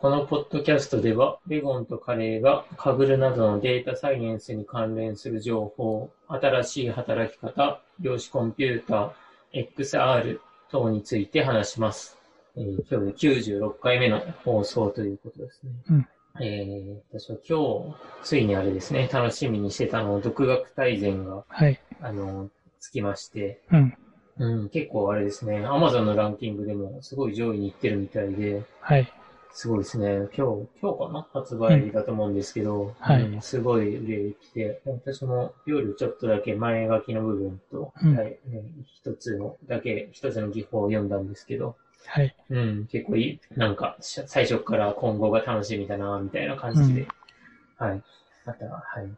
このポッドキャストでは、レゴンとカレーがカグルなどのデータサイエンスに関連する情報、新しい働き方、量子コンピューター、XR 等について話します。えー、今日で96回目の放送ということですね。うんえー、私は今日、ついにあれですね、楽しみにしてたの、独学大全が、はい。あの、つきまして、うん。うん、結構あれですね、アマゾンのランキングでもすごい上位に行ってるみたいで、はい。すごいですね。今日、今日かな？発売だと思うんですけど、うん、はい、うん、すごい売れてきて、私も料理ちょっとだけ前書きの部分と、うん、はい、ね、一つのだけ、一つの技法を読んだんですけど、はい。うん、結構いい、なんか、最初から今後が楽しみだな、みたいな感じで、うん、はい。また、はい。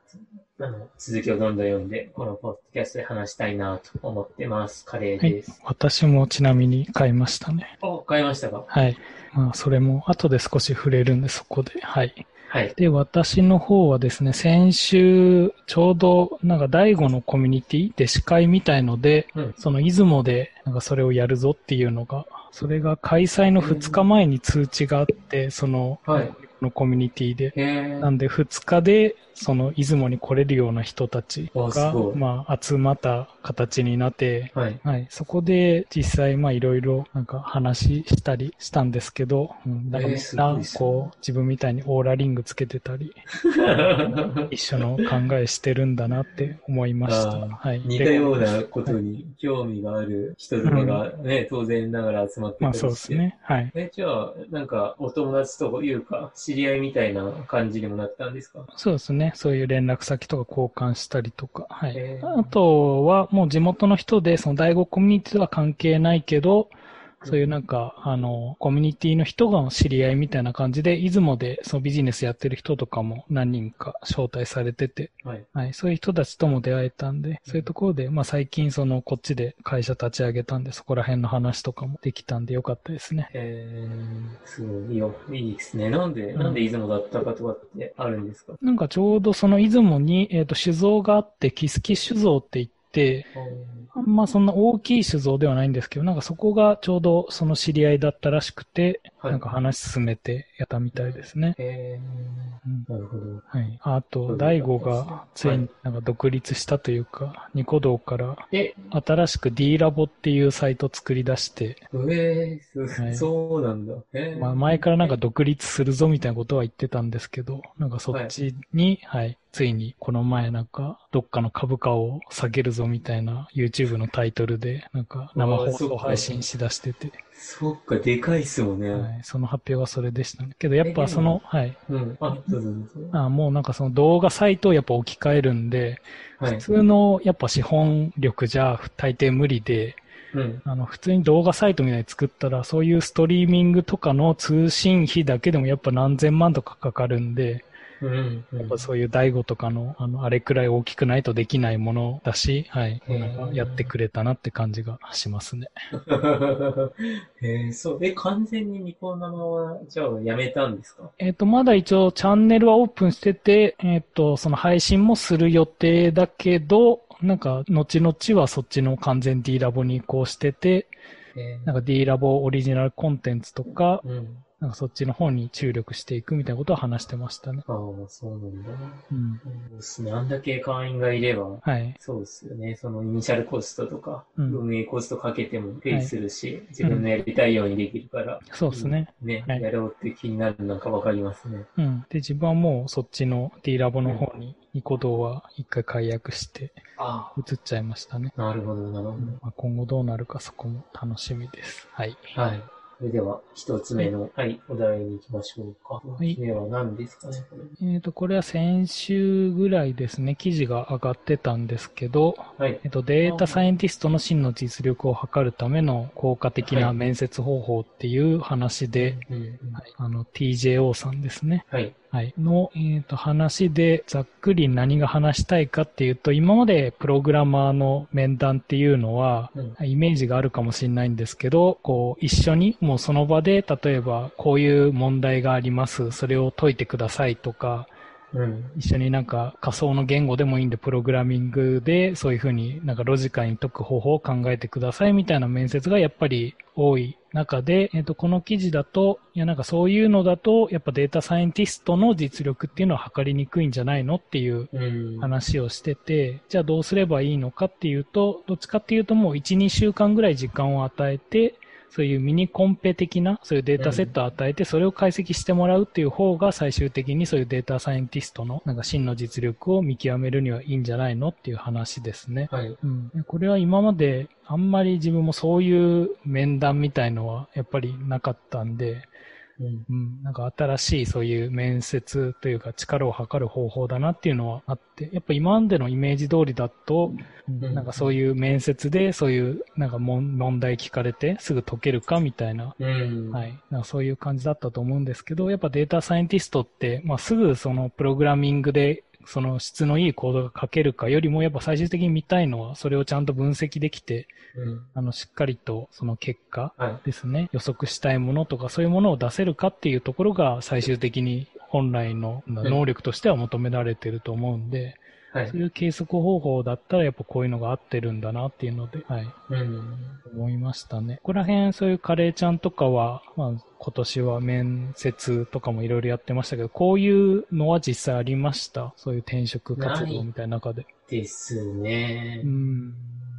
あの、続きをどんどん読んで、このポッドキャストで話したいなと思ってます。カレーです、はい。私もちなみに買いましたね。あ、買いましたか？はい。まあ、それも後で少し触れるんで、そこで。はい。はい。で、私の方はですね、先週、ちょうど、なんか、第5のコミュニティで司会みたいので、うん、その出雲で、なんかそれをやるぞっていうのが、それが開催の2日前に通知があって、その、はい、のコミュニティで。なんで2日で、その出雲に来れるような人たちが、まあ、集まった形になって、はい、はい、そこで実際、まあ、いろいろなんか話したりしたんですけど、うん、だからみんな、こう、自分みたいにオーラリングつけてたり、一緒の考えしてるんだなって思いました。はい、似たようなことに興味がある人とかがね、うん、当然ながら集まって。まあ、そうですね。はい。え、じゃあ、なんか、お友達というか、知り合いみたいな感じにもなったんですか？そうですね。そういう連絡先とか交換したりとか。はい。あとは、もう地元の人で、その第五コミュニティとは関係ないけど、そういうなんか、あの、コミュニティの人が知り合いみたいな感じで、出雲でそのビジネスやってる人とかも何人か招待されてて、はい。はい、そういう人たちとも出会えたんで、そういうところで、まあ最近その、こっちで会社立ち上げたんで、そこら辺の話とかもできたんでよかったですね。えー、すごいよ。いいですね。なんで、なんで出雲だったかとかってあるんですか、なんかちょうどその出雲に、えっ、ー、と、酒造があって、キスキ酒造って言って、あんまそんな大きい酒造ではないんですけど、なんかそこがちょうどその知り合いだったらしくて、なんか話進めてやったみたいですね。へー、なるほど。はい。あと、大悟がついになんか独立したというか、はい、ニコ動から新しく D ラボっていうサイト作り出して。えー、はい、そうなんだ。まあ前からなんか独立するぞみたいなことは言ってたんですけど、なんかそっちに、はい、はい、ついにこの前なんかどっかの株価を下げるぞみたいな YouTube のタイトルでなんか生放送配信しだしてて。そっか、でかいっすもんね。はい、その発表はそれでしたね。けどやっぱその、はい。うん。あ。あもうなんかその動画サイトをやっぱ置き換えるんで、はい、普通のやっぱ資本力じゃ大抵無理で、うん、あの普通に動画サイトみたいに作ったら、そういうストリーミングとかの通信費だけでもやっぱ何千万とかかかるんで、うん、やっぱそういう大悟とかの、あの、あれくらい大きくないとできないものだし、はい。なんかやってくれたなって感じがしますね。へえ、そう。え、完全にニコ生は、じゃあやめたんですか？えっ、と、まだ一応チャンネルはオープンしてて、えっ、ー、と、その配信もする予定だけど、なんか、後々はそっちの完全 D ラボに移行してて、なんか D ラボオリジナルコンテンツとか、うんなんかそっちの方に注力していくみたいなことは話してましたね。ああ、そうなんだ。うん。そうですね。あんだけ会員がいれば、はい。そうですよね。そのイニシャルコストとか、うん、運営コストかけてもペイするし、はい、自分のやりたいようにできるから、うん、そうですね。ね、はい、やろうって気になるのかわかりますね。うん。で、自分はもうそっちの D ラボの方に、ニコ動は一回解約して、移っちゃいましたね。なるほど、なるほど。まあ、今後どうなるかそこも楽しみです。はい。はい。それでは、一つ目の、はい、お題に行きましょうか。はい。目は何ですかね、これ。えっ、ー、と、これは先週ぐらいですね、記事が上がってたんですけど、はい。えっ、と、データサイエンティストの真の実力を測るための効果的な面接方法っていう話で、はい、あの、TJO さんですね。はい。はい、の、えー、と話でざっくり何が話したいかっていうと、今までプログラマーの面談っていうのは、うん、イメージがあるかもしれないんですけど、こう、一緒にもうその場で、例えばこういう問題があります、それを解いてくださいとか、うん、一緒になんか仮想の言語でもいいんで、プログラミングでそういうふうになんかロジカルに解く方法を考えてくださいみたいな面接がやっぱり多い中で、えっ、と、この記事だと、いや、なんかそういうのだと、やっぱデータサイエンティストの実力っていうのは測りにくいんじゃないのっていう話をしてて、じゃあどうすればいいのかっていうと、どっちかっていうともう1、2週間ぐらい時間を与えて、そういうミニコンペ的な、そういうデータセットを与えて、それを解析してもらうっていう方が最終的にそういうデータサイエンティストのなんか真の実力を見極めるにはいいんじゃないのっていう話ですね。はい。うん。これは今まであんまり自分もそういう面談みたいのはやっぱりなかったんで、うん、うん、なんか新しいそういう面接というか力を測る方法だなっていうのはあって、やっぱ今までのイメージ通りだと、うん、なんかそういう面接でそういうなんか問題聞かれてすぐ解けるかみたいな、うん、はい、なんかそういう感じだったと思うんですけど、やっぱデータサイエンティストって、まあ、すぐそのプログラミングでその質のいいコードが書けるかよりも、やっぱ最終的に見たいのは、それをちゃんと分析できて、うん、あの、しっかりとその結果ですね、はい、予測したいものとかそういうものを出せるかっていうところが最終的に本来の能力としては求められてると思うんで、はい、そういう計測方法だったらやっぱこういうのが合ってるんだなっていうので、はい。うん、思いましたね。ここら辺そういうカレーちゃんとかは、まあ今年は面接とかもいろいろやってましたけど、こういうのは実際ありました？そういう転職活動みたいな中で。ですね。うん。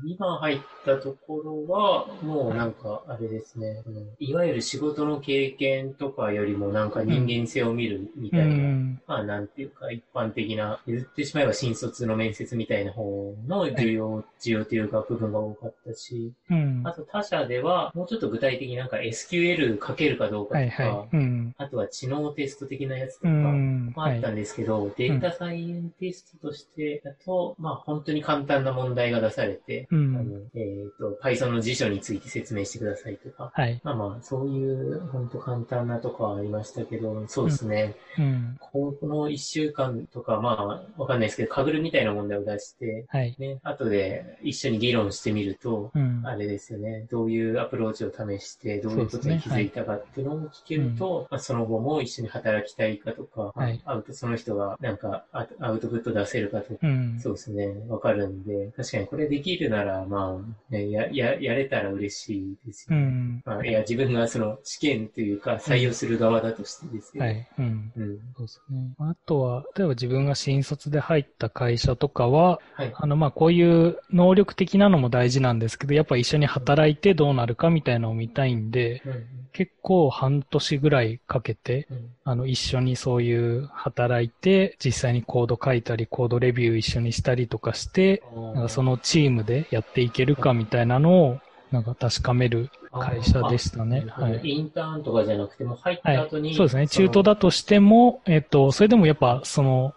今入ったところは、もうなんか、あれですね、いわゆる仕事の経験とかよりもなんか人間性を見るみたいな、うん、まあなんていうか一般的な、言ってしまえば新卒の面接みたいな方の需要、はい、需要というか部分が多かったし、うん、あと他社ではもうちょっと具体的になんか SQL 書けるかどうかとか、はいはい。うん、あとは知能テスト的なやつとか、あったんですけど、はい、データサイエンティストとしてだと、まあ本当に簡単な問題が出されて、うん、あのえっ、ー、と、Python の辞書について説明してくださいとか、はい。まあまあ、そういう、本当簡単なとこはありましたけど、そうですね。うん。この一週間とか、まあ、わかんないですけど、かぐるみたいな問題を出して、はい。ね、後で一緒に議論してみると、うん、あれですよね、どういうアプローチを試して、どういうことに気づいたかっていうのを聞けると、ねはい、まあ、その後も一緒に働きたいかとか、はい。アウト、その人がなんかアウトプット出せるかとか、うん、そうですね、わかるんで、確かにこれできるなら、まあ、ね、や、や、やれたら嬉しいですよ、ね。うん。まあ、いや、自分がその試験というか採用する側だとしてですよ、ね、はい。うん。うん。そうですね。あとは、例えば自分が新卒で入った会社とかは、はい、あの、まあ、こういう能力的なのも大事なんですけど、やっぱ一緒に働いてどうなるかみたいなのを見たいんで、うん、結構半年ぐらいかけて、うん、あの、一緒にそういう働いて、実際にコード書いたり、コードレビュー一緒にしたりとかして、なんかそのチームでやっていけるかみたいなのを、なんか確かめる会社でしたね。はい。インターンとかじゃなくても入った後に、はい、そうですね。中途だとしても、えっ、と、それでもやっぱその、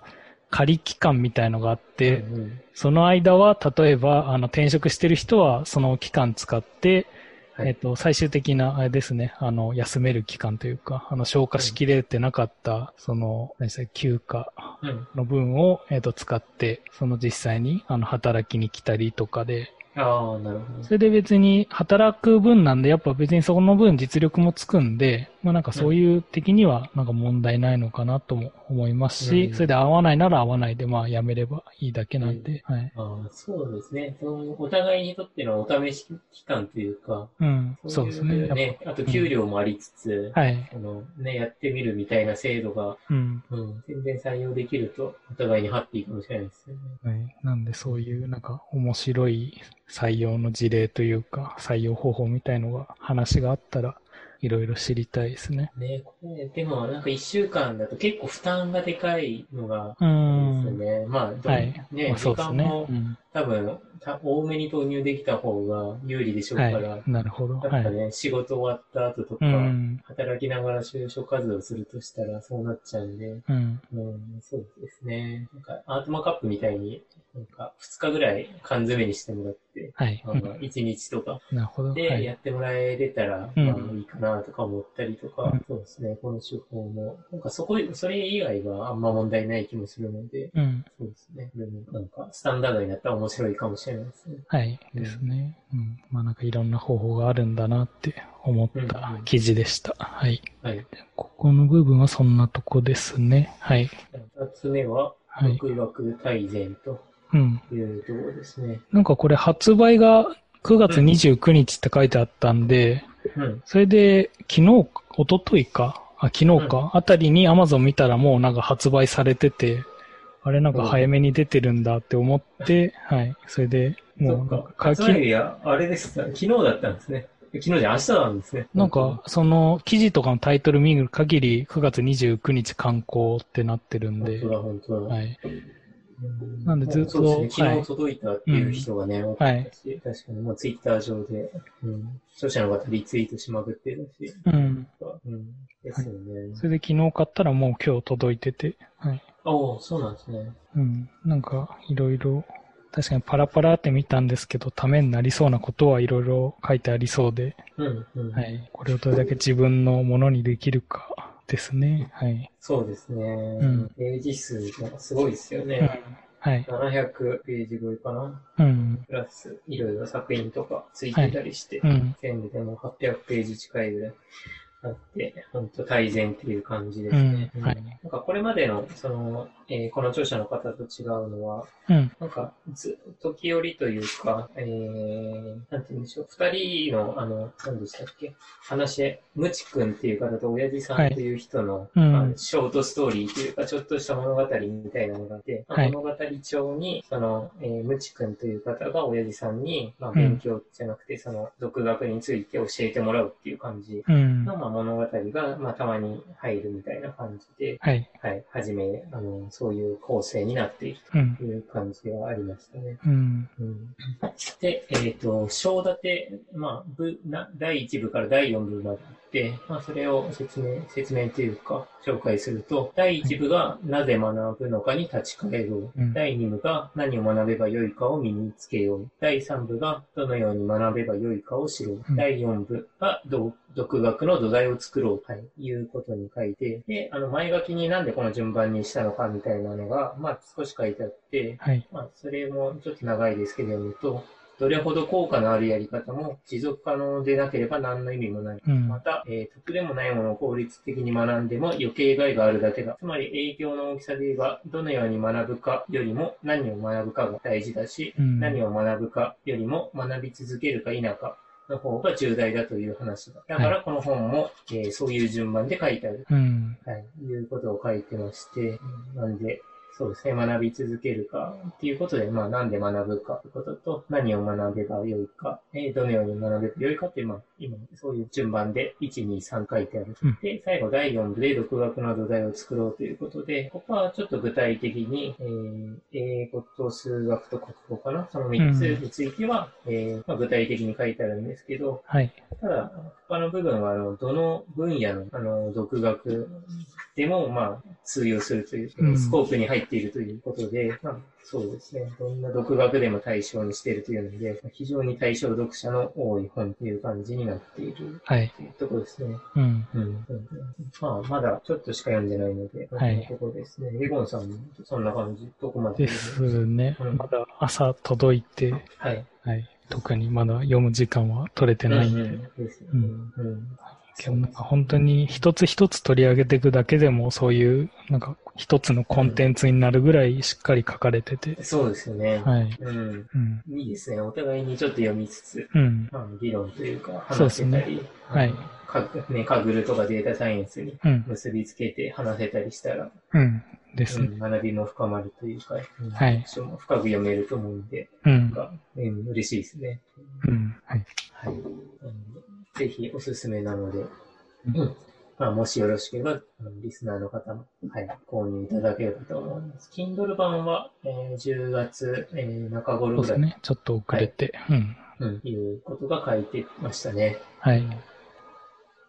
仮期間みたいのがあって、うんうん、その間は、例えば、あの、転職してる人は、その期間使って、はい、えっ、と、最終的な、あれですね、あの、休める期間というか、あの、消化しきれてなかった、その、何で休暇の分を、えっ、と、使って、その実際に、あの、働きに来たりとかで、ああ、なるほど。それで別に働く分なんで、やっぱ別にその分実力もつくんで、まあなんかそういう的にはなんか問題ないのかなとも思いますし、うん、それで合わないなら合わないで、まあやめればいいだけなんで、うん、はい。ああ、そうですね。そのお互いにとってのお試し期間というか、うん、そうですね。ね、あと給料もありつつ、はい。あの、ね、やってみるみたいな制度が、うん、うん、全然採用できると、お互いにハッピーかもしれないですよね。はい。なんでそういうなんか面白い採用の事例というか、採用方法みたいのが話があったら、いろいろ知りたいですね。ね、これ、でもなんか一週間だと結構負担がでかいのが、ですね。まあ、はい、ね、まあ、時間も、多分、多めに投入できた方が有利でしょうから、はい、なるほど。ね、はい、仕事終わった後とか、うん、働きながら就職活動するとしたらそうなっちゃうんで、うん、うん、そうですね。なんか、アートマカップみたいに、なんか、2日ぐらい缶詰にしてもらって、はい。まあ、1日とか、で、やってもらえれたら、まあいいかなとか思ったりとか、うん、そうですね、この手法も、なんかそこ、それ以外はあんま問題ない気もするので、うん、そうですね。でも、なんか、スタンダードになったら面白いかもしれないですね。はい、ですね。うん。まあなんかいろんな方法があるんだなって思った記事でした。はい。はい。ここの部分はそんなとこですね。はい。あつ目は、独学大全というところですね、うん。なんかこれ発売が9月29日って書いてあったんで、うん、それで昨日、一昨日か、あ、昨日か、うん、あたりに Amazon 見たらもうなんか発売されてて、あれなんか早めに出てるんだって思って、はい。それで、もう、発売日は、あれです。昨日だったんですね。昨日じゃ明日なんですね。なんか、その記事とかのタイトル見る限り9月29日観光ってなってるんで。本当だ、本当だ。はい。なんでずっと。ね、昨日届いたっていう人がね、多かったし、確かにもうツイッター上で、うん、著者の方リツイートしまくってるし。うん。うん、ですよね、それで昨日買ったらもう今日届いてて、はい。おそうなんですね。うん。なんか、いろいろ、確かにパラパラって見たんですけど、ためになりそうなことはいろいろ書いてありそうで、うんうん、はい。これをどれだけ自分のものにできるかですね。はい。そうですね。うん、ページ数がすごいですよね。うん、はい。700ページ超えかな。うん。プラス、いろいろ作品とかついてたりして、はい、うん、全部でも800ページ近いぐらい。あって、本当大前っていう感じですね。うん、はい。なんかこれまでの、その、えー、この著者の方と違うのは、うん、なんか、ず、時折というか、えー、なんて言うんでしょう、二人の、あの、何でしたっけ、話、ムチ君っていう方と親父さんっていう人の、はいうん、ショートストーリーというか、ちょっとした物語みたいなのがあって、はい、物語帳に、その、えー、ムチ君という方が親父さんに、まあ、勉強じゃなくて、その、独学について教えてもらうっていう感じの、まあ、物語が、まあ、たまに入るみたいな感じで、はい。はい。はじめ、あの、そういう構成になっているという感じがありましたね。うん。うん、で、えっ、ー、と、章立て、まあ、部な、第1部から第4部までて、まあ、それを説明、説明というか、紹介すると、第1部がなぜ学ぶのかに立ち返ろう。うん、第2部が何を学べばよいかを身につけよう。第3部がどのように学べばよいかを知ろう。うん、第4部が独学の土台を作ろう。とい。うことに書いて、で、あの、前書きになんでこの順番にしたのかみたいなのが、まあ、少し書いてあって、はい、まあ、それもちょっと長いですけど読むと、どれほど効果のあるやり方も持続可能でなければ何の意味もない。うん、また、えー、得でもないものを効率的に学んでも余計害があるだけだ。つまり影響の大きさで言えば、どのように学ぶかよりも何を学ぶかが大事だし、うん、何を学ぶかよりも学び続けるか否かの方が重大だという話だ。だからこの本も、はい、えー、そういう順番で書いてある。うん、はい。いうことを書いてまして、なんで、そうですね、学び続けるかっていうことで、まあ、なんで学ぶかということと、何を学べばよいか、えー、どのように学べばよいかってまあ、今、そういう順番で、1、2、3書いてある。うん、で、最後、第4部で独学の土台を作ろうということで、ここはちょっと具体的に、えー、英語と数学と国語かな？その3つについては、うん、えー、まあ、具体的に書いてあるんですけど、はい。ただ、他の部分は、あの、どの分野の、あの、独学でも、まあ、通用するという、スコープに入っているということで、うん、まあ、そうですね。どんな独学でも対象にしているというので、非常に対象読者の多い本という感じになっている。はい。というところですね。うん。うん。まあ、まだちょっとしか読んでないので、はい。ところですね。レゴンさんもそんな感じ、どこまで？ですね。うん、まだ朝届いて、はい。はい。特にまだ読む時間は取れてないんで。うん、なんか本当に一つ一つ取り上げていくだけでもそういうなんか一つのコンテンツになるぐらいしっかり書かれてて。そうですよね。はい。うん。うん、いいですね。お互いにちょっと読みつつ、うん。まあ、議論というか話せたり、ね、はい。かね、カグルとかデータサイエンスに結びつけて話せたりしたら、うん。ですね、うん、学びも深まるというか、うん、はい。深く読めると思うんで、うん。うん、嬉しいですね。うん。はい。はい。ぜひおすすめなので、うん。まあ、もしよろしければ、リスナーの方も、はい、購入いただければと思います。Kindle 版は、えー、10月、えー、中頃ぐらい。そうですね。ちょっと遅れて。はい、うん。うん。いうことが書いてましたね。はい。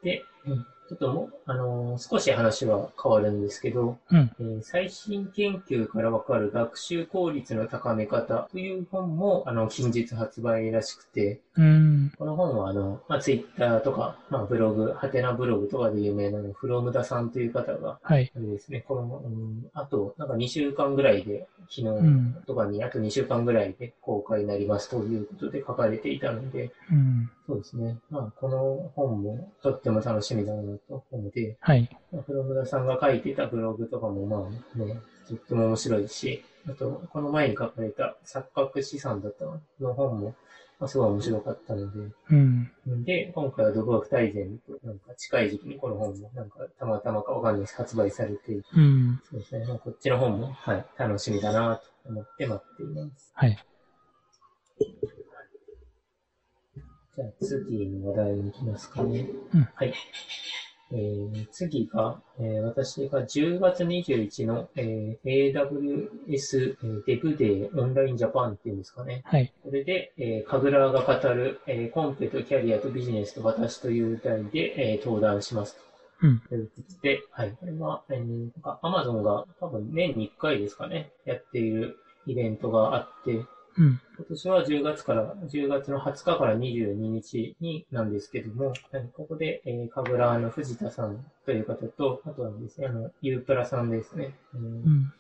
で、うん。ちょっとも、あのー、少し話は変わるんですけど、うん、えー、最新研究からわかる学習効率の高め方という本も、あの、近日発売らしくて、うん、この本は、あの、まあ、ツイッターとか、まあ、ブログ、ハテナブログとかで有名なの、フロムダさんという方が、はい。ですね、この、うん、あと、なんか2週間ぐらいで、昨日とかに、あと2週間ぐらいで公開になりますということで書かれていたので、うん、そうですね。まあ、この本もとっても楽しみだなと思って、はい。フロムダさんが書いてたブログとかもまあね、とっても面白いし、あと、この前に書かれた錯覚資産だったの本も、まあ、すごい面白かったので、うん。で、今回は独学大全と、なんか近い時期にこの本も、なんかたまたまかわかんないです発売されて、うん。そうですね、まあ、こっちの本も、はい、楽しみだなと思って待っています。はい。じゃあ次の話題に行きますかね。うん、はい。えー、次が、えー、私が10月21日の、えー、AWS、えー、デブデーオンラインジャパンっていうんですかね。はい。これで、えー、神楽が語る、えー、コンペとキャリアとビジネスと私という題で、えー、登壇しますと。うん。で、はい。これは、えー、なんか Amazon が多分年に1回ですかね、やっているイベントがあって、うん、今年は10月から、10月の20日から22日になんですけども、ここで、えー、かぐらの藤田さんという方と、あとはですね、あの、ゆうプラさんですね。うん。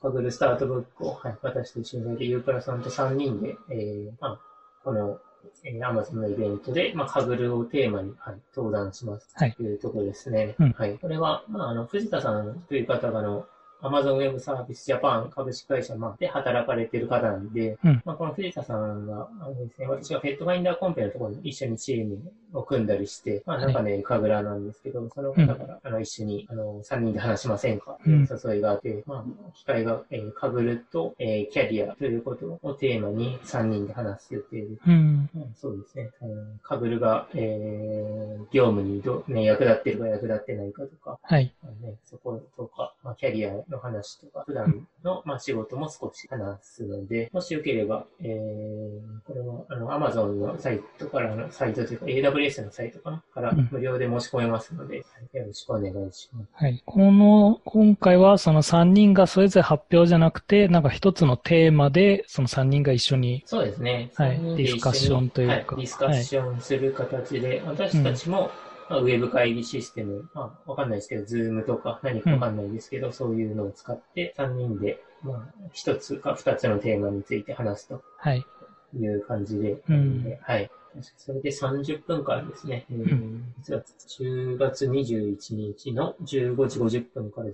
かぐるスタートブックを、はい、私と一緒にで、ゆうプラさんと3人で、えー、まあ、この、えー、アマゾンのイベントで、まあ、かぐるをテーマに、はい、登壇します。というところですね。はい。はい。これは、まあ、あの、藤田さんという方が、あの、Amazon Web Service Japan 株式会社で働かれている方なんで、うん、まあ、この藤田さんが、あのですね、私がペットファインダーコンペのところに一緒にチームを組んだりして、まあ、なんかね、神楽なんですけど、その方から、あの、一緒に、あの、3人で話しませんかという誘いがあって、まあ、機会が、えー、神楽と、えー、キャリアということをテーマに3人で話す予定です。うん、そうですね。あの、神楽が、えー、業務にど、ね、役立ってるか役立ってないかとか、はい。ね、そことか、まあ、キャリアの話とか、普段の、まあ、仕事も少し話すので、もしよければ、えー、これは、あの、Amazon のサイトからの、サイトというか、AWS のサイトかなから無料で申し込めますので、うん、よろしくお願いします。はい。この、今回はその3人がそれぞれ発表じゃなくて、なんか一つのテーマで、その3人が一緒に、そうですね。はい。ディスカッションというか。はい、ディスカッションする形で、はい、私たちも、まあ、ウェブ会議システム、まあ、わかんないですけど、ズームとか何かわかんないですけど、うん、そういうのを使って、3人で、まあ、一つか二つのテーマについて話すと。はい。いう感じで、うん、はい。それで30分間ですね。うん、実は10月21日の15時50分から16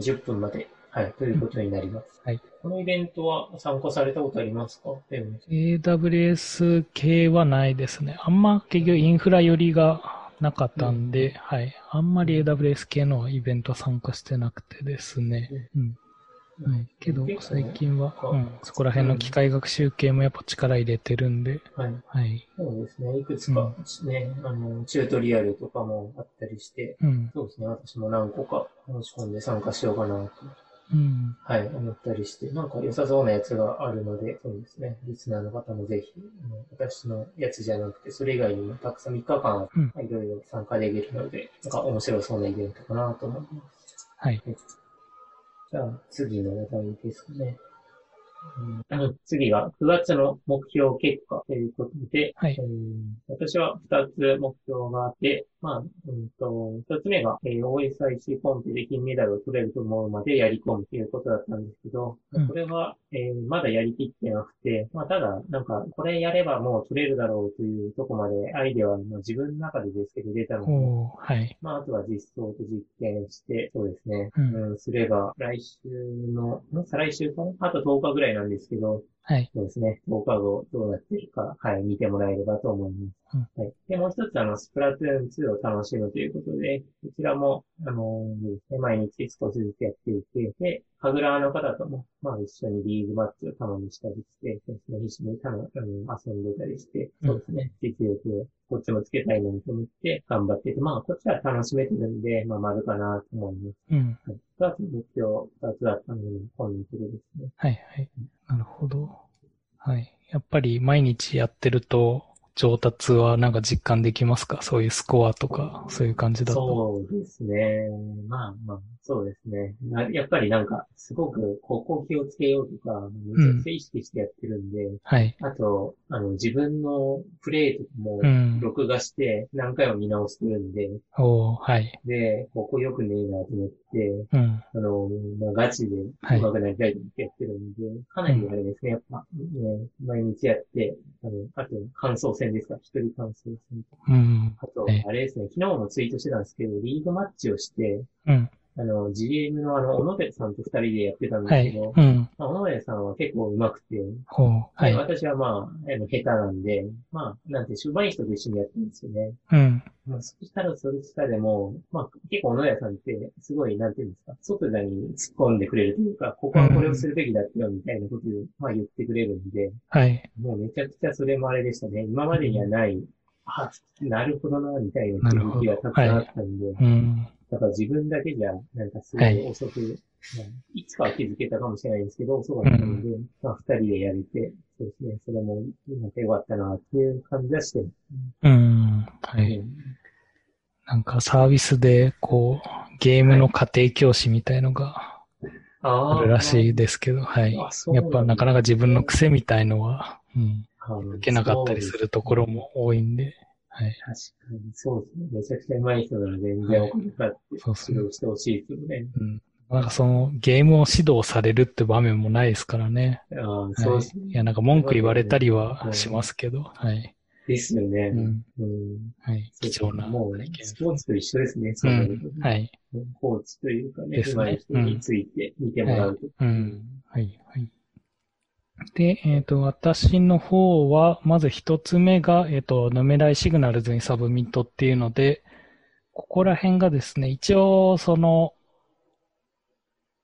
時20分まで、はい、ということになります。はい。このイベントは参加されたことありますか ?AWS 系はないですね。あんま結局インフラ寄りがなかったんで、うん、はい。あんまり AWS 系のイベント参加してなくてですね。うん。はい、けど、最近は、うん、そこら辺の機械学習系もやっぱ力入れてるんで、はい。はい。そうですね。いくつかね、うん、あの、チュートリアルとかもあったりして、うん、そうですね。私も何個か申し込んで参加しようかなとうん、はい、思ったりして、なんか良さそうなやつがあるので、そうですね、リスナーの方もぜひ、私のやつじゃなくて、それ以外にもたくさん3日間、いろいろ参加できるので、なんか面白そうなイベントかなと思います。はい。じゃあ、次の話題ですかね。うん、次が9月の目標結果ということで、はい、私は2つ目標があって、まあ、うんと、一つ目が、えー、OSIC コンペで金メダルを取れると思うまでやり込むということだったんですけど、うん、これは、えー、まだやりきってなくて、まあ、ただ、なんか、これやればもう取れるだろうというとこまでアイデアは自分の中でですけど出たので、はい。まあ、あとは実装と実験して、そうですね、うん、うん、すれば、来週の、再来週かな？あと10日ぐらいなんですけど、はい。そうですね。10日後どうなってるか、はい、見てもらえればと思います。うん、はい。で、もう一つ、あの、スプラトゥーン2を楽しむということで、こちらも、あのー、ね、毎日少しずつやっていて、で、ハグラーの方とも、まあ一緒にリーグマッチをたまにしたりして、ですね、一緒にたの、うん、遊んでたりして、そうですね、実力をこっちもつけたいのにと思って頑張ってて、まあこっちは楽しめてるんで、まあ丸かなと思います。うん。はい。二つ目標、二つだったので、本日でですね。はいはい。なるほど。はい。やっぱり毎日やってると、上達はなんか実感できますか？そういうスコアとか、そういう感じだと。そうですね。まあまあ、そうですね。やっぱりなんか、すごく、ここ気をつけようとか、めちゃくちゃ意識してやってるんで、うん、はい。あと、あの、自分のプレイとかも、録画して何回も見直してるんで、うん、おはい。で、ここ良くねえなと思って、うん、あの、まあ、ガチで上手くなりたいと思ってやってるんで、はい、かなりあれですね、やっぱ、ね、毎日やって、あの、あと、感想戦然ですか一人完成する。うん。あと、あれですね、昨日もツイートしてたんですけど、リーグマッチをして、うん。あの、GM のあの、小野部さんと二人でやってたんですけど、はい、うん。まあ、小野部さんは結構上手くて。はい。私はまあ、あの、下手なんで、まあ、なんて、上手い人と一緒にやってるんですよね。うん。まあ、そしたらそれしたでも、まあ、結構小野部さんって、すごい、なんていうんですか、即座に突っ込んでくれるというか、ここはこれをするべきだったよ、みたいなことを、まあ言ってくれるんで、はい。もうめちゃくちゃそれもあれでしたね。今までにはない、あ、なるほどな、みたいな気づきがたくさんあったんで、はい、うんだから自分だけじゃ、なんかすごい遅く、はい、いつかは気づけたかもしれないんですけど、遅かったので、うん、まあ二人でやれて、そうですね、それも、なんか良かったな、っていう感じはして。うん、はい。うん、なんかサービスで、こう、ゲームの家庭教師みたいのが、あるらしいですけど、はい。やっぱなかなか自分の癖みたいのは、うん、受けなかったりするところも多いんで、はい。確かに、そうですね。めちゃくちゃ上手い人なら全然お金かって指導してほしいですよね。うん。なんかそのゲームを指導されるって場面もないですからね。ああ、そうですね、い。や、なんか文句言われたりはしますけど、はい。ですよね。うん。うん、はい。貴重な。もう、スポーツと一緒ですね、そういう、はい。コーチというかね、上手い人について見てもらうと。うん。はい、はい。で、えっ、ー、と、私の方は、まず一つ目が、えっ、ー、と、 Numerai Signals にサブミットっていうので、ここら辺がですね、一応、その、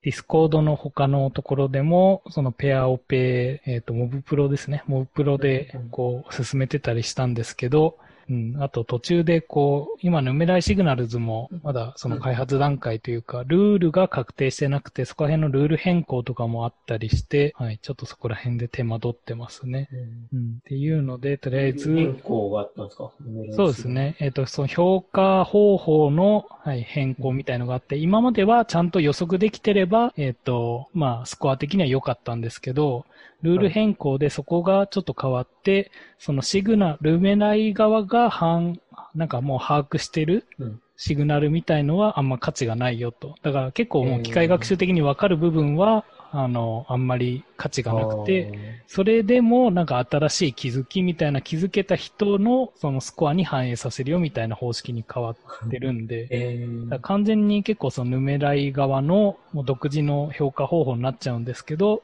ディスコードの他のところでも、そのペアオペ、えっ、ー、と、モブプロですね。モブプロで、こう、進めてたりしたんですけど、うん、あと途中でこう、今 Numerai Signals もまだその開発段階というか、ルールが確定してなくて、そこら辺のルール変更とかもあったりして、はい、ちょっとそこら辺で手間取ってますね。うん、うん、っていうので、とりあえず、変更があったんですか？そうですね。えっ、ー、と、その評価方法の、はい、変更みたいのがあって、今まではちゃんと予測できてれば、えっ、ー、と、まあ、スコア的には良かったんですけど、ルール変更でそこがちょっと変わって、そのシグナル、メライ側が反、なんかもう把握してるシグナルみたいのはあんま価値がないよと。だから結構もう機械学習的にわかる部分は、あの、あんまり価値がなくて、それでもなんか新しい気づきみたいな気づけた人のそのスコアに反映させるよみたいな方式に変わってるんで、えー、完全に結構そのヌメライ側の独自の評価方法になっちゃうんですけど、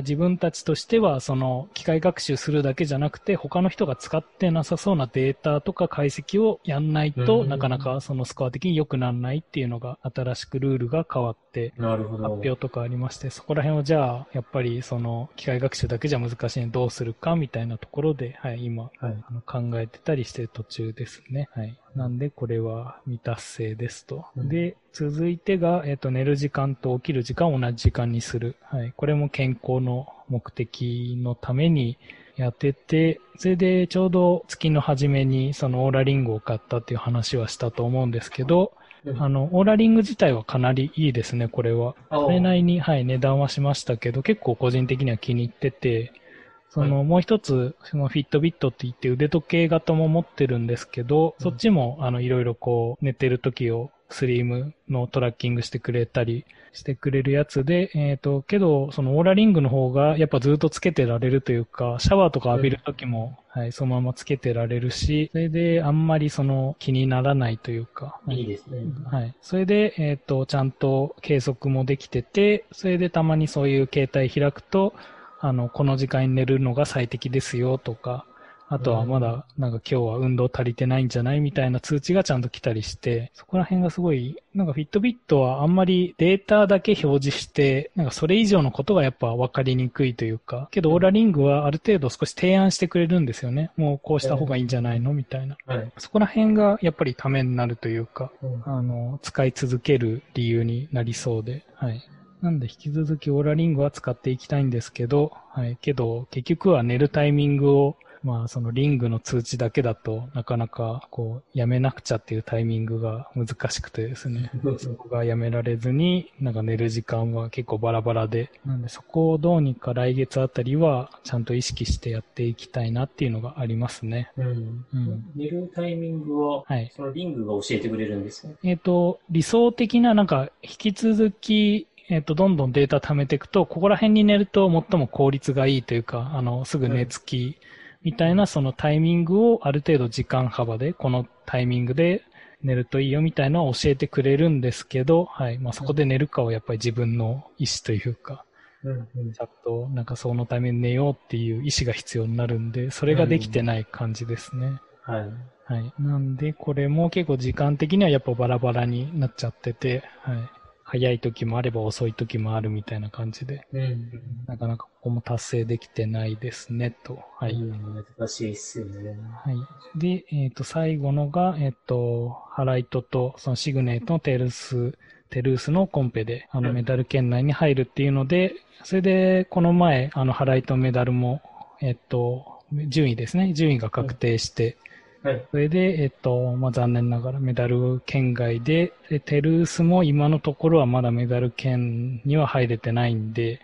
自分たちとしては、その、機械学習するだけじゃなくて、他の人が使ってなさそうなデータとか解析をやんないと、なかなかそのスコア的に良くならないっていうのが、新しくルールが変わって、発表とかありまして、そこら辺をじゃあ、やっぱりその、機械学習だけじゃ難しいどうするかみたいなところで、はい、今、はい、あの考えてたりしてる途中ですね。はい。なんで、これは未達成ですと。うん、で、続いてが、えっ、ー、と、寝る時間と起きる時間を同じ時間にする。はい。これも健康の目的のためにやってて、それでちょうど月の初めにそのオーラリングを買ったっていう話はしたと思うんですけど、うん、あの、オーラリング自体はかなりいいですね、これは。それなりに、はい、値段はしましたけど、結構個人的には気に入ってて、その、もう一つ、そのフィットビットって言って腕時計型も持ってるんですけど、そっちも、あの、いろいろこう、寝てる時をスリームのトラッキングしてくれたりしてくれるやつで、えっ、ー、と、けど、そのオーラリングの方がやっぱずっとつけてられるというか、シャワーとか浴びる時も、はい、そのままつけてられるし、それであんまりその気にならないというか。いいですね。はい。それで、えっ、ー、と、ちゃんと計測もできてて、それでたまにそういう携帯開くと、あの、この時間に寝るのが最適ですよとか、あとはまだ、なんか今日は運動足りてないんじゃないみたいな通知がちゃんと来たりして、そこら辺がすごい、なんかフィットビットはあんまりデータだけ表示して、なんかそれ以上のことがやっぱ分かりにくいというか、けどオーラリングはある程度少し提案してくれるんですよね。もうこうした方がいいんじゃないのみたいな。はい、そこら辺がやっぱりためになるというか、あの、使い続ける理由になりそうで、はい。なんで引き続きオーラリングは使っていきたいんですけど、はい。けど、結局は寝るタイミングを、まあ、そのリングの通知だけだとなかなか、こう、やめなくちゃっていうタイミングが難しくてですね。そこがやめられずに、なんか寝る時間は結構バラバラで。なんでそこをどうにか来月あたりは、ちゃんと意識してやっていきたいなっていうのがありますね。うん。うん、寝るタイミングは、はい。そのリングが教えてくれるんですか？えっ、と、理想的な、なんか、引き続き、えっ、と、どんどんデータ貯めていくと、ここら辺に寝ると最も効率がいいというか、あの、すぐ寝つきみたいなそのタイミングをある程度時間幅で、このタイミングで寝るといいよみたいなのを教えてくれるんですけど、はい。まあ、そこで寝るかはやっぱり自分の意思というか、ちゃんとなんかそのために寝ようっていう意思が必要になるんで、それができてない感じですね。はい。はい。なんで、これも結構時間的にはやっぱバラバラになっちゃってて、はい。早い時もあれば遅い時もあるみたいな感じで、うん、なかなかここも達成できてないですね、と。はい。うん、難しいっすよね。はい。で、えっ、ー、と、最後のが、えっ、ー、と、ハライトと、そのシグネートのテルス、テルースのコンペで、あの、メダル圏内に入るっていうので、それで、この前、あの、ハライトメダルも、えっ、ー、と、順位ですね。順位が確定して、はい、それで、えっと、まあ、残念ながらメダル圏外でで、テルースも今のところはまだメダル圏には入れてないんで、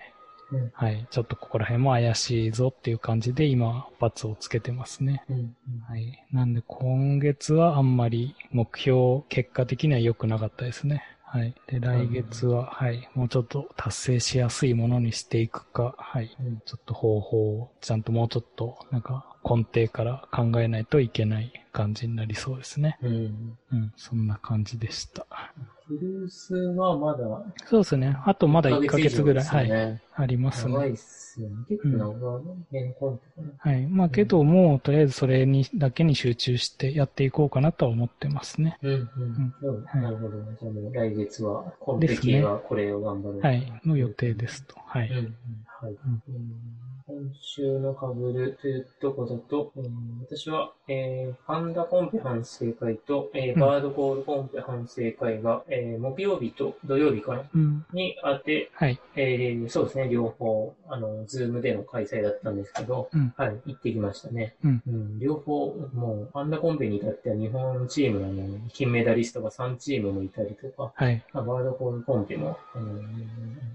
うん、はい、ちょっとここら辺も怪しいぞっていう感じで今、罰をつけてますね。うんうん、はい。なんで今月はあんまり目標、結果的には良くなかったですね。はい。で、来月は、はい、もうちょっと達成しやすいものにしていくか、はい。ちょっと方法を、ちゃんともうちょっと、なんか、根底から考えないといけない感じになりそうですね。うん。うん、そんな感じでした。フルースはまだ、そうですね。あとまだ1ヶ月ぐらい、ね、はい、ありますね。長いっすよね。結構長。はい。まあけど、もうとりあえずそれに、だけに集中してやっていこうかなとは思ってますね。うん、うん。うん、なるほど。じゃあもう来月は、コンペ系はこれを頑張る、ね、はい。の予定ですと。はい。うん、はい。うん今週のかぶるというとこだと、う。ん、私は、えー、パンダコンペ反省会と、えー、バードコールコンペ反省会が、うん、えー、木曜日と土曜日かな、うん、にあって、はい、えー、そうですね、両方、あの、ズームでの開催だったんですけど、うん、はい、行ってきましたね。うん、うん、両方、もう、パンダコンペに至っては日本チームの金メダリストが3チームもいたりとか、はい、まあ、バードコールコンペも、あの、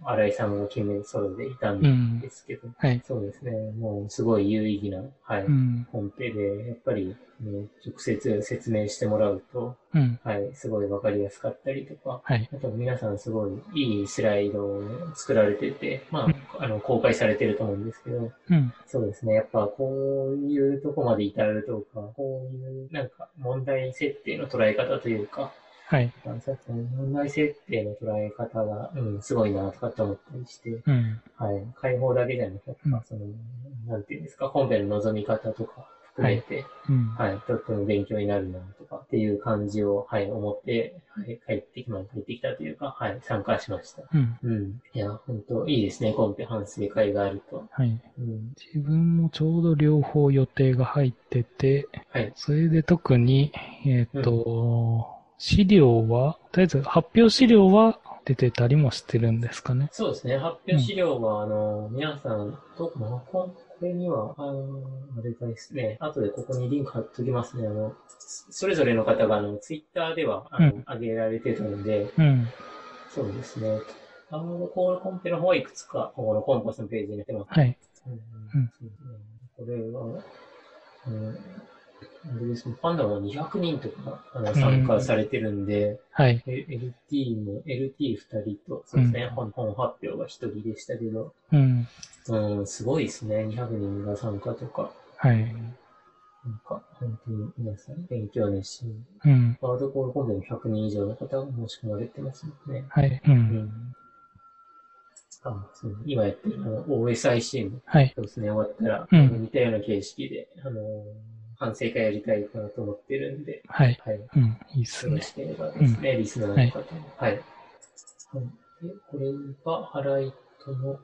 新井さんが金メダルソロでいたん。ですけど、はい、そうですね。もうすごい有意義な、はい、うん、本編で、やっぱり、ね、直接説明してもらうと、うん、はい、すごいわかりやすかったりとか、はい、あと皆さんすごいいいスライドを作られてて、まあ、あの、公開されてると思うんですけど、うん、そうですね、やっぱこういうとこまで至るとか、こういうなんか問題設定の捉え方というか、はい。さっきの問題設定の捉え方が、うん、すごいなとかって思ったりして、うん、はい。解放だけじゃなくて、うん、その、なんていうんですか、本編の望み方とか含めて、はい、うん、はい。とっても勉強になるなとかっていう感じを、はい、思って、はい、帰ってきま、帰ってきたというか、はい、参加しました。うん。うん。いや、本当いいですね、コンペ反省会があると。はい。うん、自分もちょうど両方予定が入ってて、はい。それで特に、えっ、ー、と、資料は、とりあえず発表資料は出てたりもしてるんですかね。そうですね。発表資料は、うん、あの、皆さん、どこ、これには、あの、あれですね。後でここにリンク貼っときますね。あの、それぞれの方が、あの、ツイッターでは、あの、うん、上げられてたので、うん、そうですね。あの、コールコンペの方はいくつか、ここのコンパスのページに出てます。はい。うん、うん、これは、うんあれですね、パンダは200人とかあの参加されてるんで、うん、はい。LT も、LT2 人と、そうですね、うん、本発表が1人でしたけど、うん。うん、すごいですね、200人が参加とか。はい。なんか、本当に皆さん勉強熱心。うん。ワードコール本でも100人以上の方が申し込まれてますもんね。はい。うん。うんあそう今やってるあの OSIC も、はい、そうですね、終わったら、うん、似たような形式で、あのー反省会やりたいかなと思ってるんで。はい。はい。うん、いいっすね。よろしければですね、うん、リスナーの方も。はい。はい。で、これがハライトの、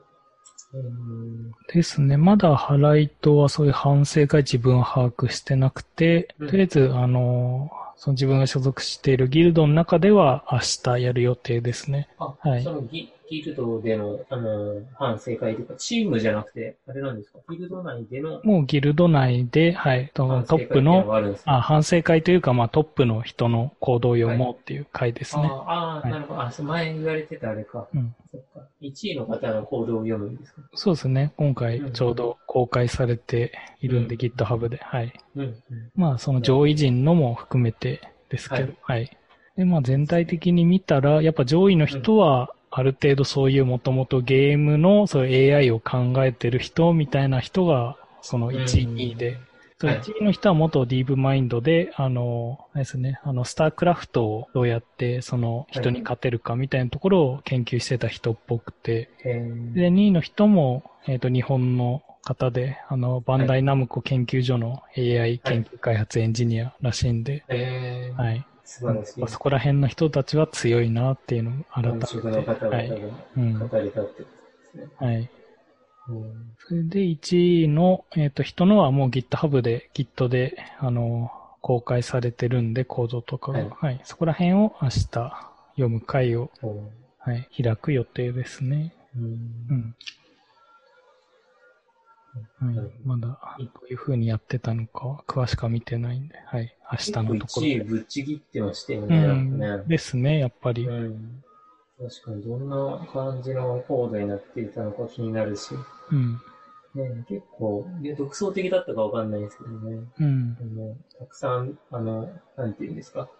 ですね。まだハライトはそういう反省会自分は把握してなくて、うん、とりあえず、あの、その自分が所属しているギルドの中では明日やる予定ですね。あ、はい。そのギギルドでの、あの、反省会というか、チームじゃなくて、あれなんですか？ギルド内でのもうギルド内で、はい、トップの、あ反省会というか、まあトップの人の行動を読もうっていう会ですね。はい、ああ、はい、なるほど。あ、前言われてたあれか。うん。そっか。1位の方の行動を読むんですか？そうですね。今回ちょうど公開されているんで、うん、GitHub で。はい。うん、うん、まあその上位陣のも含めてですけど、はい。はい、で、まあ全体的に見たら、やっぱ上位の人は、ある程度そういうもともとゲームのそういう AI を考えてる人みたいな人がその1位、2位でと、1位の人は元ディープマインドで、あの、ですね、あの、スタークラフトをどうやってその人に勝てるかみたいなところを研究してた人っぽくて、で、2位の人も、えっ、ー、と、日本の方で、あの、バンダイナムコ研究所の AI 研究開発エンジニアらしいんで、はい。素晴らしい。そこら辺の人たちは強いなっていうのを改めて。の方々が語れたってことですね。はい。それで1位の、えっ、ー、と、人のはもう GitHub で、Git で、あの、公開されてるんで、コードとかが。はい。はい、そこら辺を明日読む回を、はい、開く予定ですね。うん。うんはい、まだ、どういう風にやってたのか詳しくは見てないんで、はい、明日のところで。1位ぶっちぎってましたよね。うん、ですね、やっぱり。うん確かにどんな感じのコードになっていたのか気になるし。うん。ね、結構、独創的だったかわかんないですけどね。うん。あのたくさん、あの、なんていうんですか。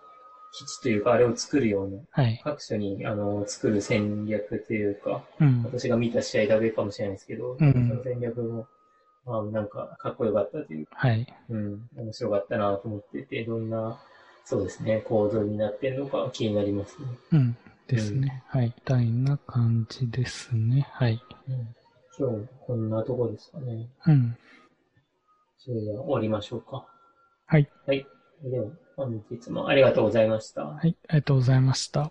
基地というか、あれを作るような、はい、各所にあの作る戦略というか、うん、私が見た試合だけかもしれないですけど、うん、その戦略も、まあ、なんかかっこよかったというか、はい、うん、面白かったなと思ってて、どんな、そうですね、構造になってるのか気になりますね。うんですね。うん、はい。みたいな感じですね。はい。うん、今日、こんなとこですかね。うん。それでは終わりましょうか。はい。はい。では、本日もありがとうございました。はい。ありがとうございました。